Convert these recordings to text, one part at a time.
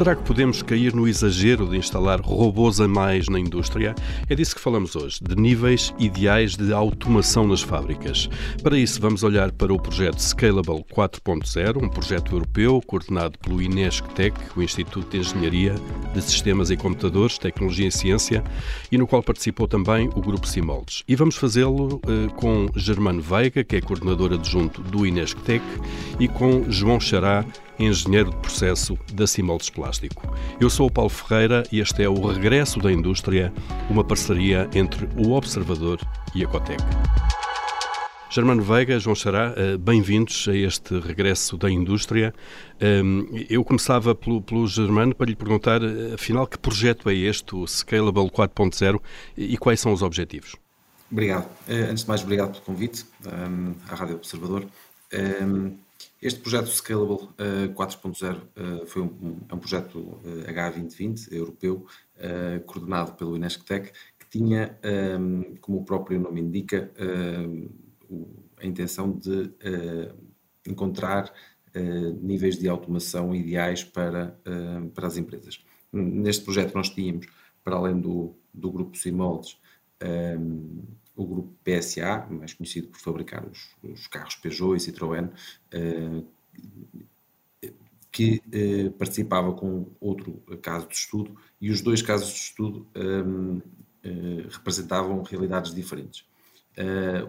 Será que podemos cair no exagero de instalar robôs a mais na indústria? É disso que falamos hoje, de níveis ideais de automação nas fábricas. Para isso, vamos olhar para o projeto Scalable 4.0, um projeto europeu coordenado pelo INESC-TEC, o Instituto de Engenharia de Sistemas e Computadores, Tecnologia e Ciência, e no qual participou também o Grupo Simoldes. E vamos fazê-lo eh, com Germano Veiga, que é coordenador adjunto do INESC-TEC, e com João Xará, engenheiro de processo da Simoldes Plástico. Eu sou o Paulo Ferreira e este é o Regresso da Indústria, uma parceria entre o Observador e a Cotec. Germano Veiga, João Xará, eh, bem-vindos a este regresso da indústria. Ehm, eu começava pelo, pelo Germano para lhe perguntar, eh, afinal, que projeto é este, o Scalable 4.0, e quais são os objetivos? Obrigado. Eh, antes de mais, obrigado pelo convite ehm, à Rádio Observador. Ehm, este projeto Scalable uh, 4.0 uh, foi um, é um projeto uh, H2020 europeu, uh, coordenado pelo Inesctec, que tinha, um, ehm, como o próprio nome indica, ehm, a intenção de uh, encontrar níveis de automação ideais para, para as empresas. Neste projeto nós tínhamos, para além do, do grupo Simoldes, um, o grupo PSA, mais conhecido por fabricar os, os carros Peugeot e Citroën, uh, que uh, participava com outro caso de estudo, e os dois casos de estudo eh, representavam realidades diferentes.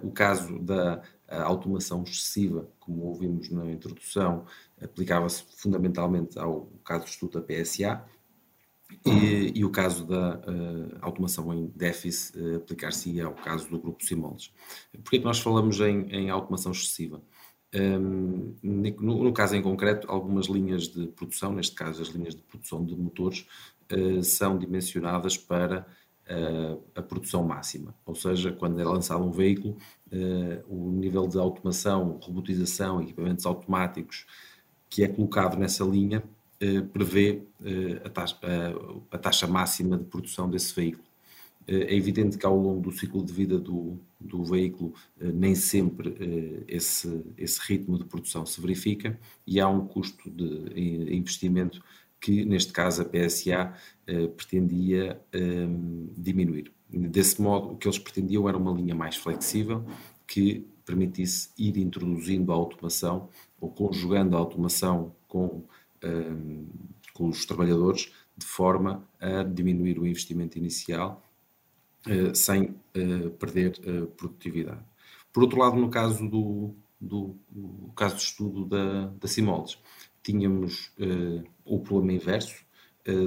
o caso da automação excessiva, como ouvimos na introdução, aplicava-se fundamentalmente ao caso de estudo da PSA, e, e, o caso da uh, automação em déficit uh, aplicar-se ao caso do grupo Simoldes. Por que nós falamos em, em automação excessiva? Um, no, no, caso em concreto, algumas linhas de produção, neste caso as linhas de produção de motores, uh, são dimensionadas para a produção máxima. Ou seja, quando é lançado um veículo, o nível de automação, robotização, equipamentos automáticos que é colocado nessa linha prevê eh, a taxa, a taxa, máxima de produção desse veículo. Eh, é evidente que ao longo do ciclo de vida do, do veículo nem sempre esse, esse ritmo de produção se verifica e há um custo de investimento que, neste caso, a PSA pretendia diminuir. Desse modo, o que eles pretendiam era uma linha mais flexível que permitisse ir introduzindo a automação ou conjugando a automação com Ehm, com os trabalhadores, de forma a diminuir o investimento inicial eh, sem eh, perder eh, produtividade. Por outro lado, no caso do, do, do caso de estudo da, da Simoldes, tínhamos o problema inverso,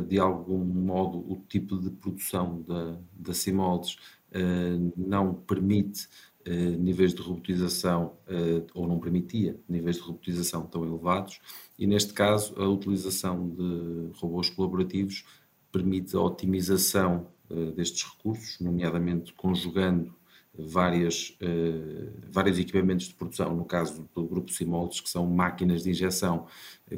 de algum modo o tipo de produção da, da Simoldes não permite níveis de robotização, eh, ou não permitia níveis de robotização tão elevados, e neste caso a utilização de robôs colaborativos permite a otimização eh, destes recursos, nomeadamente conjugando várias, vários equipamentos de produção, no caso do grupo Simoldes, que são máquinas de injeção,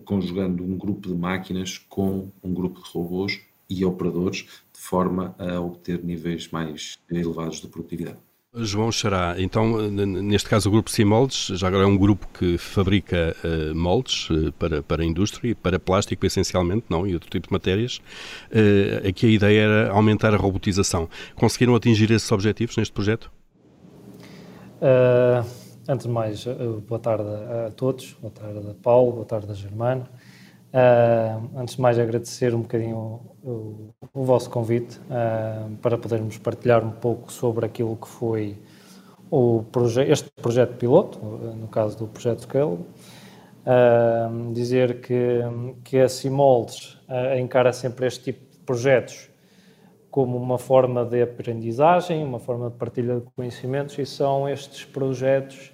conjugando um grupo de máquinas com um grupo de robôs e operadores, de forma a obter níveis mais elevados de produtividade. João Xará, então, neste caso o Grupo Simoldes, já agora é um grupo que fabrica uh, moldes uh, para, para a indústria, para plástico essencialmente, não, e outro tipo de matérias. Uh, aqui a ideia era aumentar a robotização. Conseguiram atingir esses objetivos neste projeto? antes de mais, boa tarde a todos, boa tarde a Paulo, boa tarde a Germano. Uh, antes de mais, agradecer um bocadinho o, o, vosso convite uh, para podermos partilhar um pouco sobre aquilo que foi o proje este projeto piloto, no caso do projeto Scale. Uh, dizer que, que a Simoldes encara sempre este tipo de projetos como uma forma de aprendizagem, uma forma de partilha de conhecimentos, e são estes projetos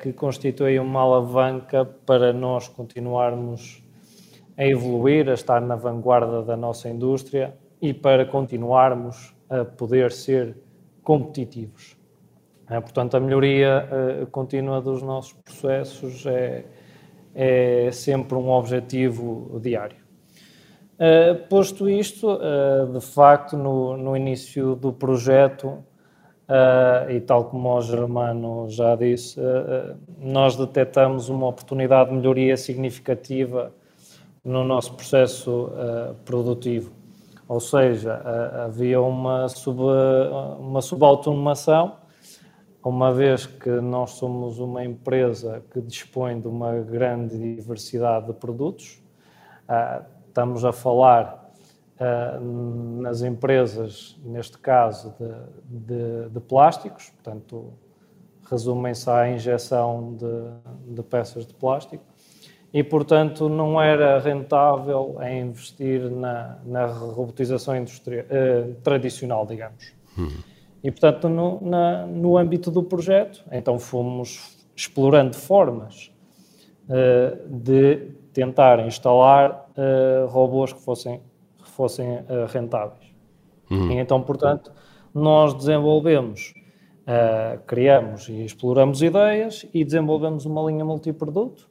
que constituem uma alavanca para nós continuarmos a evoluir, a estar na vanguarda da nossa indústria e para continuarmos a poder ser competitivos. É, portanto, a melhoria uh, contínua dos nossos processos é, é sempre um objetivo diário. Uh, posto isto, uh, de facto, no, no, início do projeto, e tal como o Germano já disse, nós detectamos uma oportunidade de melhoria significativa no nosso processo uh, produtivo. Ou seja, uh, havia uma, sub, uma subautomação, uma vez que nós somos uma empresa que dispõe de uma grande diversidade de produtos, uh, estamos a falar nas empresas, neste caso, de, de, de plásticos, portanto, resumem-se à injeção de, de peças de plástico, e, portanto, não era rentável investir na, na robotização industrial, eh, tradicional, digamos. Uhum. E, portanto, no, na, no âmbito do projeto, então fomos explorando formas eh, de tentar instalar eh, robôs que fossem, que fossem rentáveis. Uhum. E, então, portanto, nós desenvolvemos, eh, criamos e exploramos ideias e desenvolvemos uma linha multiproduto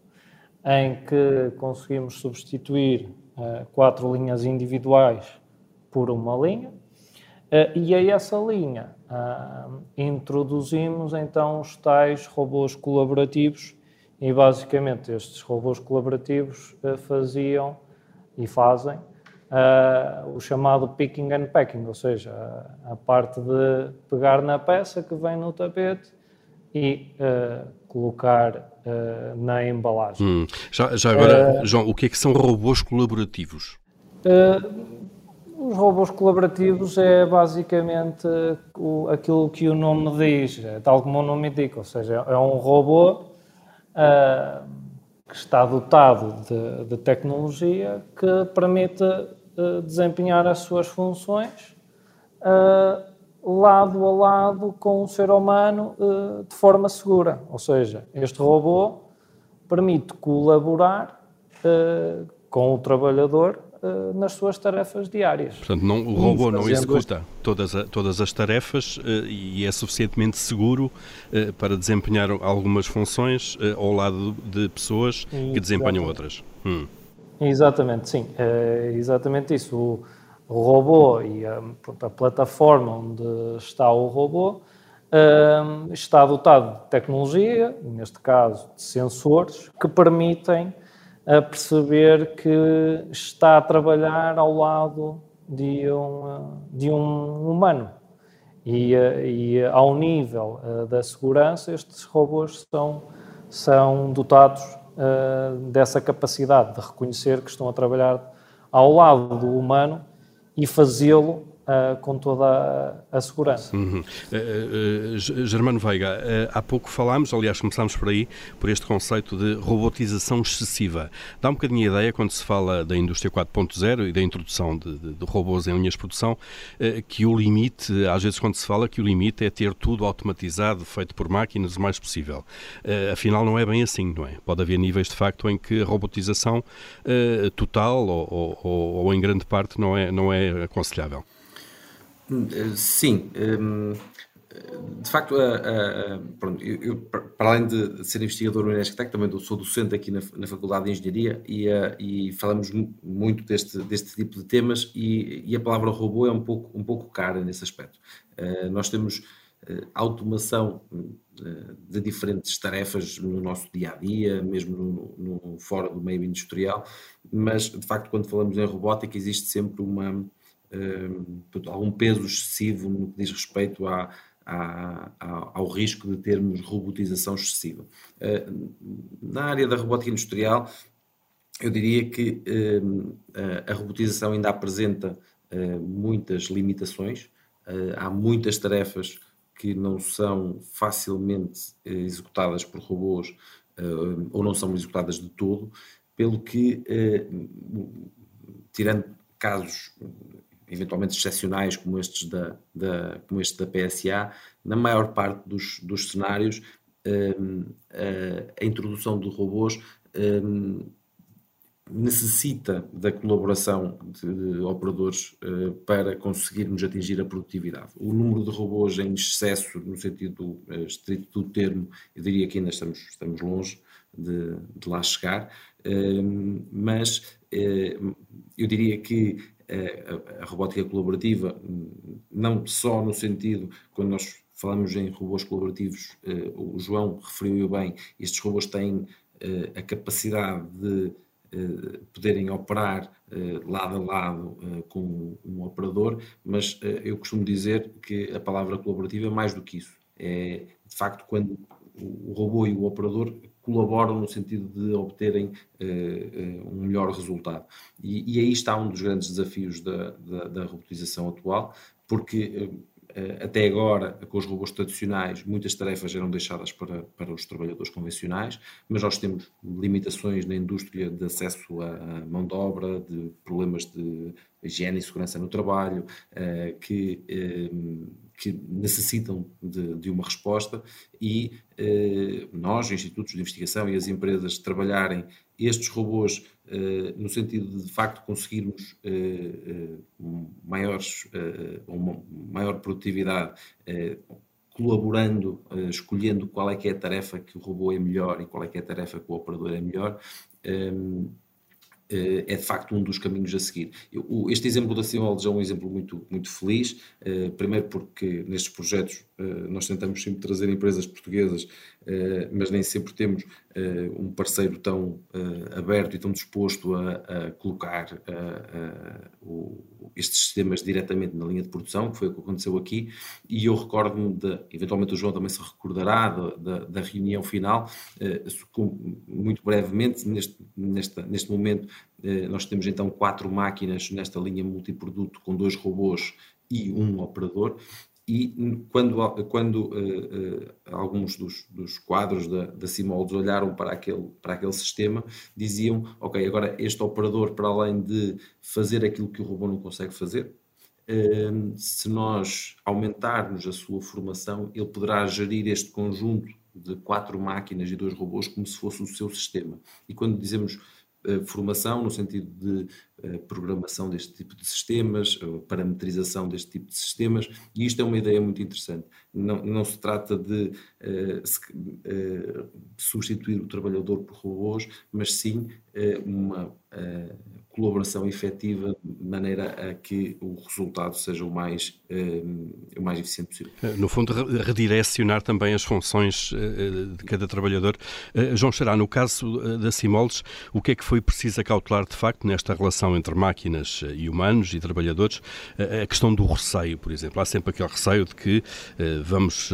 em que conseguimos substituir uh, quatro linhas individuais por uma linha, uh, e a essa linha uh, introduzimos então os tais robôs colaborativos, e basicamente estes robôs colaborativos faziam e fazem o chamado picking and packing, ou seja, a, a parte de pegar na peça que vem no tapete e colocar uh, na embalagem. Hum. Já, já, agora, uh, João, o que é que são robôs colaborativos? Uh, os robôs colaborativos é basicamente o, aquilo que o nome diz, é tal como o nome indica, ou seja, é um robô que está dotado de, de, tecnologia que permite desempenhar as suas funções lado a lado com o ser humano uh, de forma segura. Ou seja, este robô permite colaborar uh, com o trabalhador uh, nas suas tarefas diárias. Portanto, não, o robô não executa todas, a, todas as tarefas e é suficientemente seguro para desempenhar algumas funções ao lado de pessoas que desempenham outras. Hum. Exatamente, sim. É exatamente isso. O, o robô e a, a plataforma onde está o robô um, está dotado de tecnologia, neste caso de sensores, que permitem a perceber que está a trabalhar ao lado de um, de um humano. E, e ao nível da segurança, estes robôs são, são dotados dessa capacidade de reconhecer que estão a trabalhar ao lado do humano e fazê-lo uh, com toda a, segurança. Uhum. Uh, uh, Germano Veiga, há pouco falámos, aliás começámos por aí, por este conceito de robotização excessiva. Dá um bocadinho a ideia, quando se fala da indústria 4.0 e da introdução de, de, de, robôs em linhas de produção, que o limite, às vezes quando se fala que o limite é ter tudo automatizado, feito por máquinas o mais possível. afinal não é bem assim, não é? Pode haver níveis de facto em que a robotização total ou, ou, ou, em grande parte não é, não é aconselhável. Sim. Hum, de facto, eu, para além de ser investigador no Inesctec, também sou docente aqui na, na Faculdade de Engenharia e, e, falamos muito deste, deste tipo de temas e, e, a palavra robô é um pouco, um pouco cara nesse aspecto. Uh, nós temos uh, automação de diferentes tarefas no nosso dia a dia, mesmo no, no, fora do meio industrial, mas de facto, quando falamos em robótica, existe sempre uma algum peso excessivo no que diz respeito à, à, ao risco de termos robotização excessiva. Ah, na área da robótica industrial, eu diria que a robotização ainda apresenta ah, muitas limitações, ah, há muitas tarefas que não são facilmente executadas por robôs ou não são executadas de todo, pelo que, tirando casos eventualmente excepcionais como estes da, da, como este da PSA, na maior parte dos, dos cenários, um, a, a, introdução de robôs um, necessita da colaboração de, operadores uh, para conseguirmos atingir a produtividade. O número de robôs em excesso, no sentido uh, estrito do termo, eu diria que ainda estamos, estamos longe de, de lá chegar, uh, mas uh, eu diria que a, a robótica colaborativa, não só no sentido, quando nós falamos em robôs colaborativos, eh, o João referiu bem, estes robôs têm eh, a capacidade de poderem operar lado a lado com um operador, mas eu costumo dizer que a palavra colaborativa é mais do que isso. É, de facto, quando o robô e o operador colaboram no sentido de obterem uh, um melhor resultado. E, e, aí está um dos grandes desafios da, da, da robotização atual, porque uh, até agora, com os robôs tradicionais, muitas tarefas eram deixadas para, para os trabalhadores convencionais, mas nós temos limitações na indústria de acesso à mão de obra, de problemas de higiene e segurança no trabalho, que que necessitam de, de uma resposta e eh, nós, institutos de investigação e as empresas, trabalharem estes robôs eh, no sentido de, de facto, conseguirmos eh, eh maiores, eh, uma maior produtividade eh, colaborando, escolhendo qual é que é a tarefa que o robô é melhor e qual é que é a tarefa que o operador é melhor, é de facto um dos caminhos a seguir. Este exemplo da Simoldes é um exemplo muito, muito feliz, primeiro porque nestes projetos nós tentamos sempre trazer empresas portuguesas, mas nem sempre temos um parceiro tão aberto e tão disposto a, colocar estes sistemas diretamente na linha de produção, que foi o que aconteceu aqui, e eu recordo-me eventualmente o João também se recordará da, da, da reunião final, muito brevemente, neste, neste momento nós temos então quatro máquinas nesta linha multiproduto com dois robôs e um operador, e quando, quando uh, uh, alguns dos, dos, quadros da, da Simoldes olharam para aquele, para aquele sistema, diziam, ok, agora este operador, para além de fazer aquilo que o robô não consegue fazer, uh, se nós aumentarmos a sua formação, ele poderá gerir este conjunto de quatro máquinas e dois robôs como se fosse o seu sistema. E quando dizemos formação no sentido de programação deste tipo de sistemas, parametrização deste tipo de sistemas, e isto é uma ideia muito interessante. Não, não se trata de substituir o trabalhador por robôs, mas sim uh, uma colaboração efetiva de maneira a que o resultado seja o mais, o mais eficiente possível. No fundo, redirecionar também as funções de cada trabalhador. João Xará, no caso da Simoldes, o que é que foi preciso acautelar de facto nesta relação entre máquinas eh, e humanos e trabalhadores, eh, a questão do receio, por exemplo. Há sempre aquele receio de que eh, vamos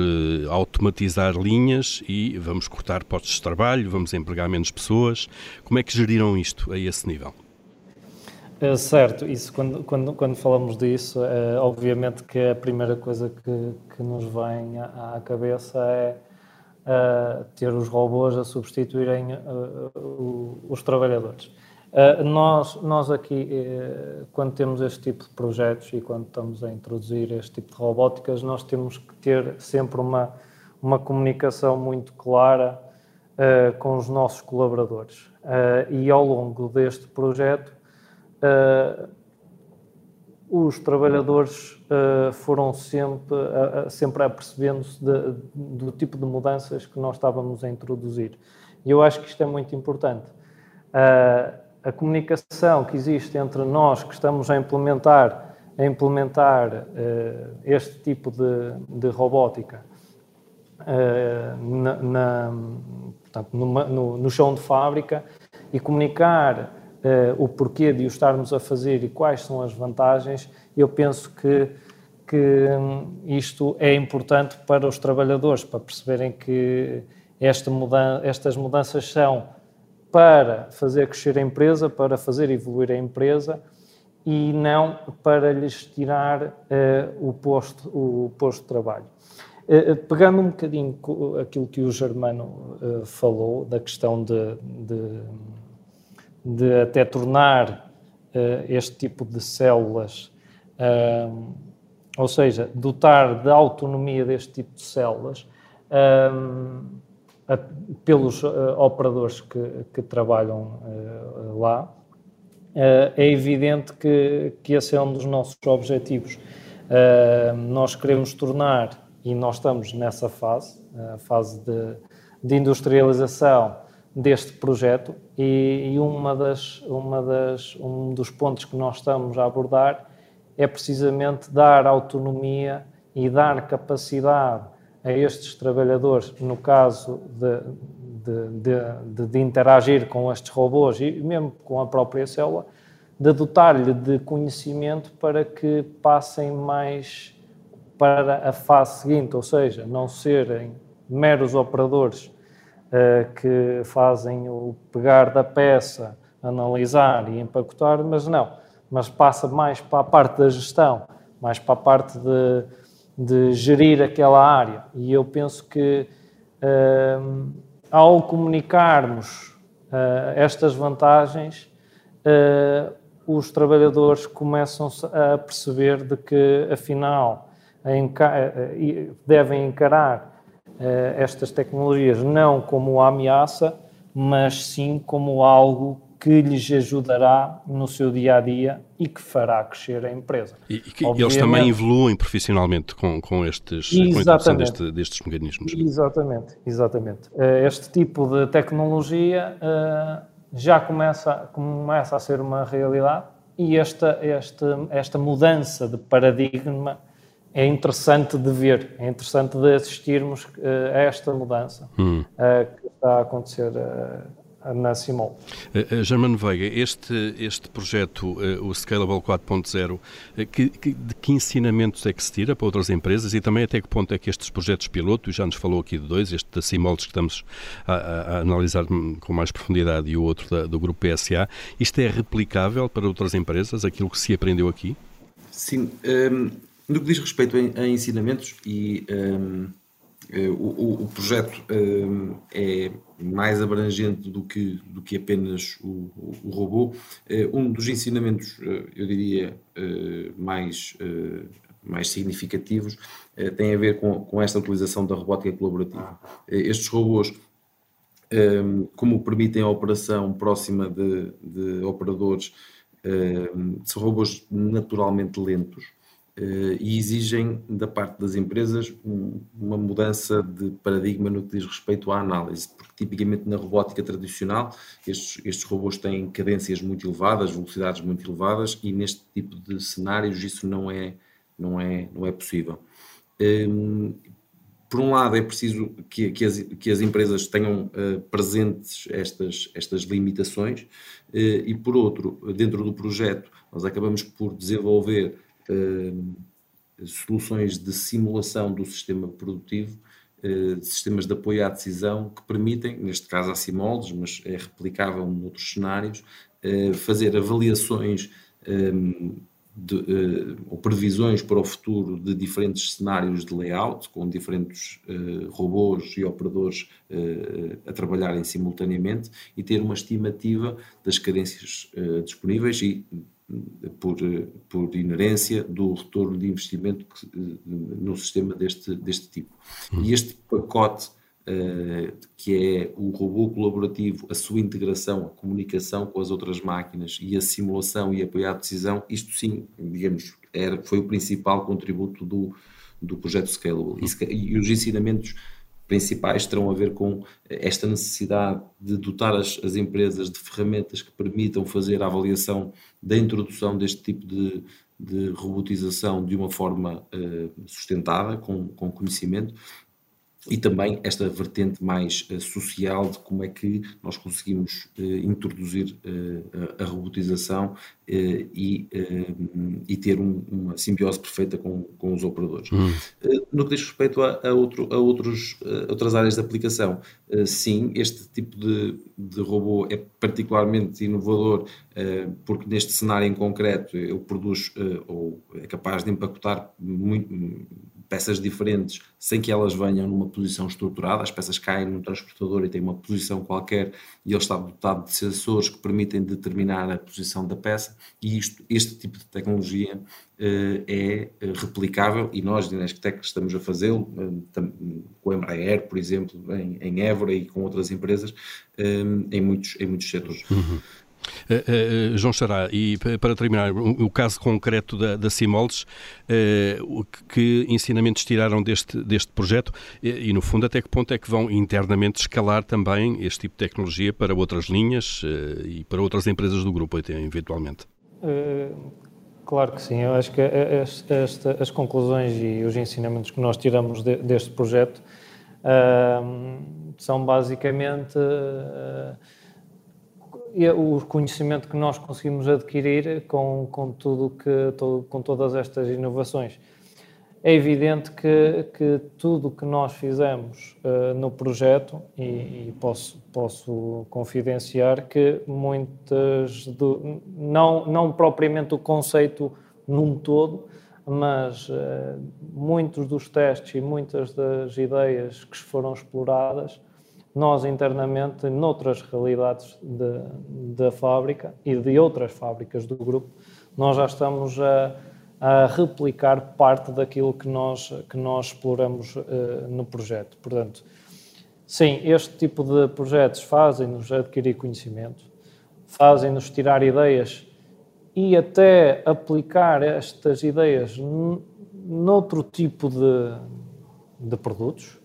automatizar linhas e vamos cortar postos de trabalho, vamos empregar menos pessoas. Como é que geriram isto a esse nível? É certo, isso quando, quando, quando falamos disso, é, obviamente que a primeira coisa que, que nos vem à, cabeça é uh, ter os robôs a substituírem os trabalhadores. Nós, nós aqui, quando temos este tipo de projetos e quando estamos a introduzir este tipo de robóticas, nós temos que ter sempre uma, uma comunicação muito clara uh, com os nossos colaboradores. e ao longo deste projeto, os trabalhadores foram sempre, sempre apercebendo-se do tipo de mudanças que nós estávamos a introduzir. E eu acho que isto é muito importante. Uh, a comunicação que existe entre nós que estamos a implementar, a implementar uh, este tipo de, de robótica uh, na, na, portanto, numa, no, no, chão de fábrica e comunicar uh, o porquê de o estarmos a fazer e quais são as vantagens, eu penso que, que um, isto é importante para os trabalhadores, para perceberem que esta estas mudanças são para fazer crescer a empresa, para fazer evoluir a empresa e não para lhes tirar uh, o, posto, o posto de trabalho. Uh, pegando um bocadinho aquilo que o Germano uh, falou, da questão de, de, de até tornar este tipo de células, ou seja, dotar de autonomia deste tipo de células, pelos uh, operadores que, que trabalham uh, lá, uh, é evidente que, que esse é um dos nossos objetivos. nós queremos tornar, e nós estamos nessa fase, a fase de, de industrialização deste projeto, e, e uma das, uma das, um dos pontos que nós estamos a abordar é precisamente dar autonomia e dar capacidade a estes trabalhadores, no caso de, de, de, de, interagir com estes robôs e mesmo com a própria célula, de dotar-lhe de conhecimento para que passem mais para a fase seguinte, ou seja, não serem meros operadores uh, que fazem o pegar da peça, analisar e empacotar, mas não, mas passa mais para a parte da gestão, mais para a parte de, de gerir aquela área. E eu penso que uh, ao comunicarmos uh, estas vantagens, os trabalhadores começam a perceber de que, afinal, devem encarar estas tecnologias não como ameaça, mas sim como algo que lhes ajudará no seu dia a dia e que fará crescer a empresa. E, que eles também evoluem profissionalmente com, com, estes, com deste, destes mecanismos. Exatamente, exatamente. Este tipo de tecnologia já começa, começa a ser uma realidade e esta, esta, esta mudança de paradigma é interessante de ver, é interessante de assistirmos uh, a esta mudança hum. uh, que está a acontecer uh, na Simol. Germano Veiga, este, este projeto, o Scalable 4.0, que, que, de que ensinamentos é que se tira para outras empresas e também até que ponto é que estes projetos piloto, já nos falou aqui de dois, este da Simoldes que estamos a, a, a analisar com mais profundidade e o outro da, do grupo PSA, isto é replicável para outras empresas, aquilo que se aprendeu aqui? Sim, um, no que diz respeito a, a ensinamentos, e um, eh, o, o, projeto um, é mais abrangente do que, do que apenas o, o robô, eh, um dos ensinamentos, eh, eu diria, mais, mais significativos tem a ver com, com esta utilização da robótica colaborativa. Estes robôs como permitem a operação próxima de, de operadores, são robôs naturalmente lentos, e exigem da parte das empresas uma mudança de paradigma no que diz respeito à análise, porque tipicamente na robótica tradicional estes, estes robôs têm cadências muito elevadas, velocidades muito elevadas e neste tipo de cenários isso não é, não é, não é possível. Ehm, por um lado é preciso que, que, as, que as empresas tenham uh, presentes estas, estas limitações uh, e por outro, dentro do projeto nós acabamos por desenvolver eh, soluções de simulação do sistema produtivo, uh, sistemas de apoio à decisão que permitem, neste caso a Simoldes, mas é replicável noutros cenários, uh, fazer avaliações um, de, ou previsões para o futuro de diferentes cenários de layout, com diferentes robôs e operadores a trabalharem simultaneamente e ter uma estimativa das cadências disponíveis e por, por inerência do retorno de investimento que, no sistema deste, deste tipo. Uhum. E este pacote, uh, que é o robô colaborativo, a sua integração, a comunicação com as outras máquinas e a simulação e apoiar a decisão, isto sim, digamos, era, foi o principal contributo do, do projeto Scalable. E, e os ensinamentos principais terão a ver com esta necessidade de dotar as, as, empresas de ferramentas que permitam fazer a avaliação da introdução deste tipo de, de robotização de uma forma uh, sustentada, com, com conhecimento, e também esta vertente mais uh, social de como é que nós conseguimos uh, introduzir uh, a, a robotização e, e ter um, uma simbiose perfeita com, com os operadores. Hum. no que diz respeito a, a, outro, a outros, outras áreas de aplicação, sim, este tipo de, de robô é particularmente inovador porque neste cenário em concreto ele produz ou é capaz de empacotar muito peças diferentes sem que elas venham numa posição estruturada, as peças caem no transportador e têm uma posição qualquer e ele está dotado de sensores que permitem determinar a posição da peça e isto, este tipo de tecnologia uh, é replicável e nós, na Nesctec, estamos a fazê-lo uh, com a Embraer, por exemplo, em, em Évora e com outras empresas em, muitos, em muitos setores. Uhum. Uh, uh, João Xará, e para terminar, o, caso concreto da, da Simoldes, uh, que ensinamentos tiraram deste, deste projeto e, e, no fundo, até que ponto é que vão internamente escalar também este tipo de tecnologia para outras linhas e para outras empresas do grupo, eventualmente? Claro que sim, eu acho que esta, as conclusões e os ensinamentos que nós tiramos de, deste projeto são basicamente o conhecimento que nós conseguimos adquirir com, com tudo que com todas estas inovações. É evidente que, que tudo que nós fizemos uh, no projeto, e, e, posso, posso confidenciar que muitas, do, não, não propriamente o conceito num todo, mas uh, muitos dos testes e muitas das ideias que foram exploradas nós internamente, noutras realidades da fábrica e de outras fábricas do grupo, nós já estamos a, a replicar parte daquilo que nós, que nós exploramos uh, no projeto. Portanto, sim, este tipo de projetos fazem-nos adquirir conhecimento, fazem-nos tirar ideias e até aplicar estas ideias noutro tipo de, de produtos.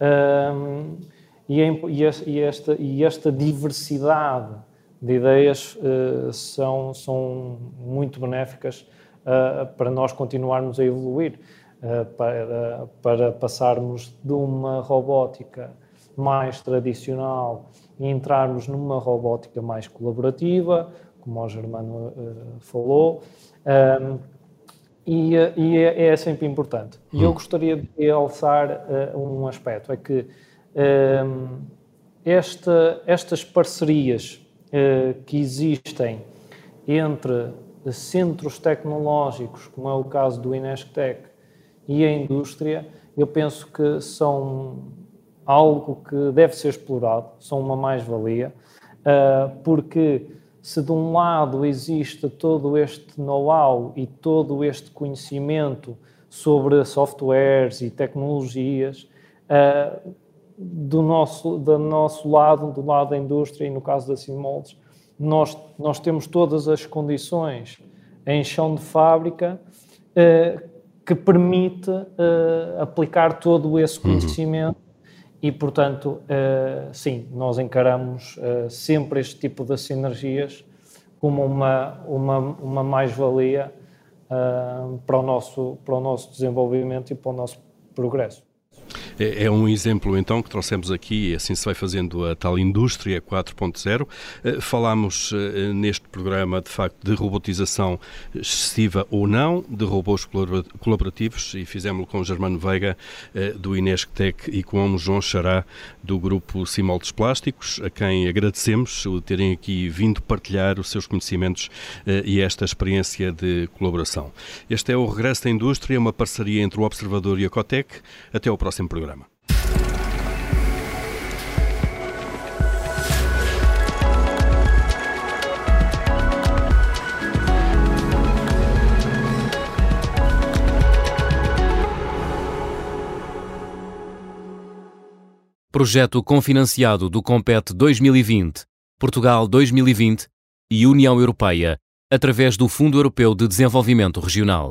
Um, e, esta, e esta diversidade de ideias uh, são, são muito benéficas uh, para nós continuarmos a evoluir, uh, para, para passarmos de uma robótica mais tradicional e entrarmos numa robótica mais colaborativa, como o Germano falou, um, e, e é, é, sempre importante. E eu hum. gostaria de realçar um aspecto, é que esta, estas parcerias uh, que existem entre centros tecnológicos, como é o caso do Inesctec, e a indústria, eu penso que são algo que deve ser explorado, são uma mais-valia, uh, porque se de um lado existe todo este know-how e todo este conhecimento sobre softwares e tecnologias, uh, do nosso, do nosso lado, do lado da indústria e no caso da Simoldes, nós, nós temos todas as condições em chão de fábrica eh, que permite eh, aplicar todo esse uhum. conhecimento uhum. e, portanto, eh, sim, nós encaramos eh, sempre este tipo de sinergias como uma, uma, uma mais-valia eh, para, o nosso, para o nosso desenvolvimento e para o nosso progresso. É, é, um exemplo então que trouxemos aqui, e assim se vai fazendo a tal indústria 4.0. Eh, falámos eh, neste programa de facto de robotização excessiva ou não, de robôs colaborativos, e fizemos-lo com o Germano Veiga eh, do Inesctec e com o João Xará do grupo Simoldes Plásticos, a quem agradecemos o terem aqui vindo partilhar os seus conhecimentos e esta experiência de colaboração. Este é o Regresso da Indústria, uma parceria entre o Observador e a Cotec. Até ao próximo programa. Projeto confinanciado do Compete 2020, Portugal 2020 e União Europeia, através do Fundo Europeu de Desenvolvimento Regional.